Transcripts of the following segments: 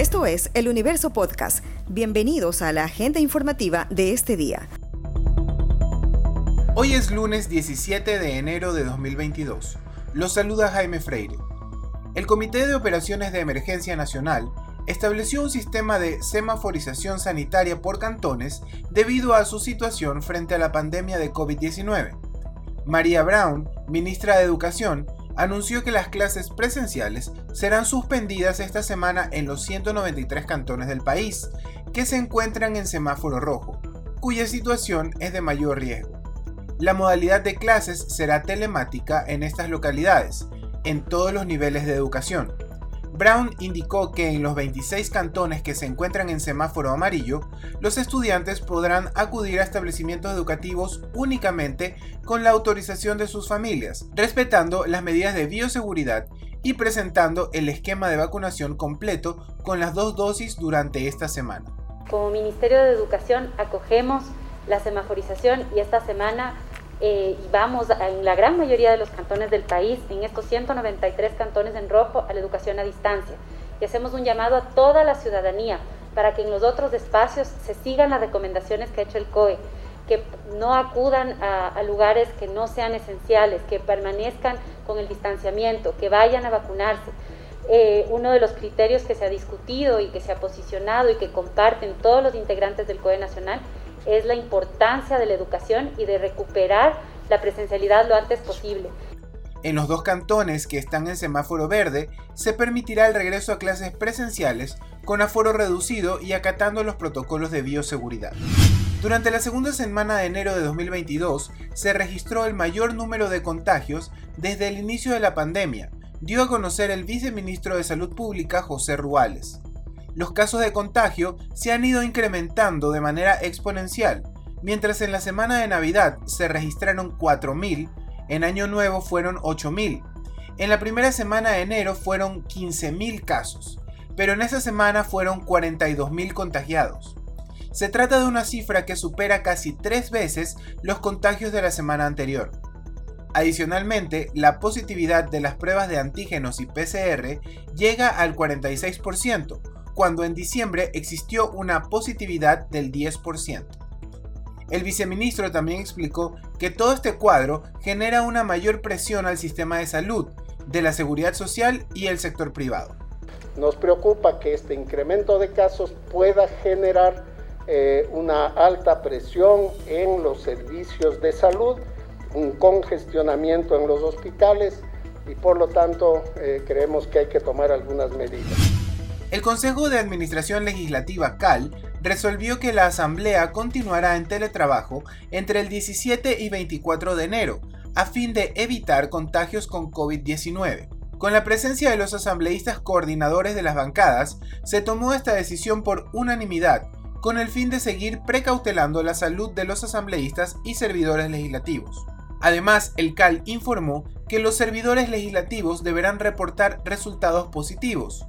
Esto es El Universo Podcast. Bienvenidos a la agenda informativa de este día. Hoy es lunes 17 de enero de 2022. Los saluda Jaime Freire. El Comité de Operaciones de Emergencia Nacional estableció un sistema de semaforización sanitaria por cantones debido a su situación frente a la pandemia de COVID-19. María Brown, ministra de Educación, anunció que las clases presenciales serán suspendidas esta semana en los 193 cantones del país, que se encuentran en semáforo rojo, cuya situación es de mayor riesgo. La modalidad de clases será telemática en estas localidades, en todos los niveles de educación. Brown indicó que en los 26 cantones que se encuentran en semáforo amarillo, los estudiantes podrán acudir a establecimientos educativos únicamente con la autorización de sus familias, respetando las medidas de bioseguridad y presentando el esquema de vacunación completo con las dos dosis durante esta semana. Como Ministerio de Educación acogemos la semaforización y esta semana eh, y vamos en la gran mayoría de los cantones del país, en estos 193 cantones en rojo, a la educación a distancia. Y hacemos un llamado a toda la ciudadanía para que en los otros espacios se sigan las recomendaciones que ha hecho el COE, que no acudan a, lugares que no sean esenciales, que permanezcan con el distanciamiento, que vayan a vacunarse. Eh, uno de los criterios que se ha discutido y que se ha posicionado y que comparten todos los integrantes del COE Nacional es la importancia de la educación y de recuperar la presencialidad lo antes posible. En los dos cantones que están en semáforo verde, se permitirá el regreso a clases presenciales con aforo reducido y acatando los protocolos de bioseguridad. Durante la segunda semana de enero de 2022 se registró el mayor número de contagios desde el inicio de la pandemia, dio a conocer el viceministro de Salud Pública José Ruales los casos de contagio se han ido incrementando de manera exponencial. Mientras en la semana de Navidad se registraron 4.000, en Año Nuevo fueron 8.000. En la primera semana de enero fueron 15.000 casos, pero en esa semana fueron 42.000 contagiados. Se trata de una cifra que supera casi tres veces los contagios de la semana anterior. Adicionalmente, la positividad de las pruebas de antígenos y PCR llega al 46%, cuando en diciembre existió una positividad del 10%. El viceministro también explicó que todo este cuadro genera una mayor presión al sistema de salud, de la seguridad social y el sector privado. Nos preocupa que este incremento de casos pueda generar eh, una alta presión en los servicios de salud, un congestionamiento en los hospitales y por lo tanto eh, creemos que hay que tomar algunas medidas. El Consejo de Administración Legislativa CAL resolvió que la Asamblea continuará en teletrabajo entre el 17 y 24 de enero, a fin de evitar contagios con COVID-19. Con la presencia de los asambleístas coordinadores de las bancadas, se tomó esta decisión por unanimidad, con el fin de seguir precautelando la salud de los asambleístas y servidores legislativos. Además, el CAL informó que los servidores legislativos deberán reportar resultados positivos,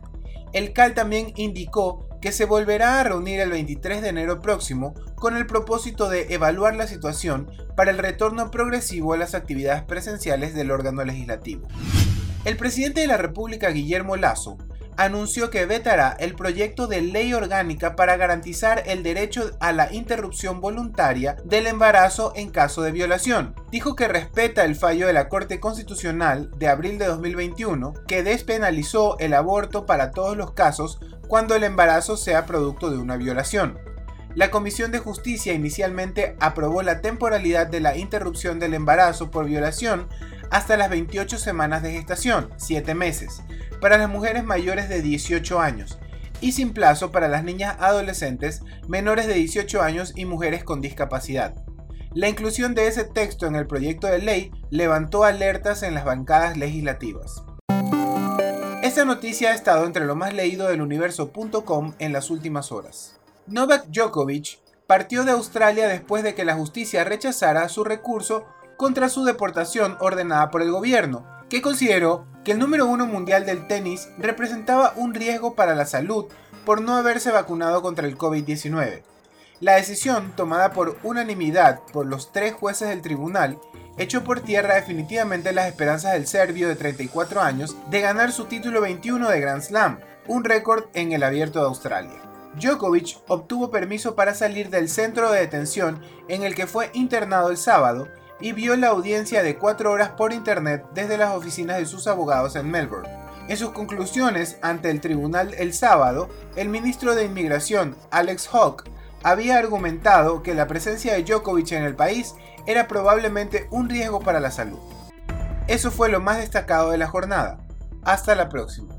el CAL también indicó que se volverá a reunir el 23 de enero próximo con el propósito de evaluar la situación para el retorno progresivo a las actividades presenciales del órgano legislativo. El presidente de la República, Guillermo Lazo, anunció que vetará el proyecto de ley orgánica para garantizar el derecho a la interrupción voluntaria del embarazo en caso de violación. Dijo que respeta el fallo de la Corte Constitucional de abril de 2021 que despenalizó el aborto para todos los casos cuando el embarazo sea producto de una violación. La Comisión de Justicia inicialmente aprobó la temporalidad de la interrupción del embarazo por violación hasta las 28 semanas de gestación, 7 meses, para las mujeres mayores de 18 años y sin plazo para las niñas adolescentes menores de 18 años y mujeres con discapacidad. La inclusión de ese texto en el proyecto de ley levantó alertas en las bancadas legislativas. Esta noticia ha estado entre lo más leído del universo.com en las últimas horas. Novak Djokovic partió de Australia después de que la justicia rechazara su recurso contra su deportación ordenada por el gobierno, que consideró que el número uno mundial del tenis representaba un riesgo para la salud por no haberse vacunado contra el COVID-19. La decisión, tomada por unanimidad por los tres jueces del tribunal, echó por tierra definitivamente las esperanzas del serbio de 34 años de ganar su título 21 de Grand Slam, un récord en el abierto de Australia. Djokovic obtuvo permiso para salir del centro de detención en el que fue internado el sábado y vio la audiencia de cuatro horas por internet desde las oficinas de sus abogados en Melbourne. En sus conclusiones ante el tribunal el sábado, el ministro de Inmigración, Alex Hawke, había argumentado que la presencia de Djokovic en el país era probablemente un riesgo para la salud. Eso fue lo más destacado de la jornada. Hasta la próxima.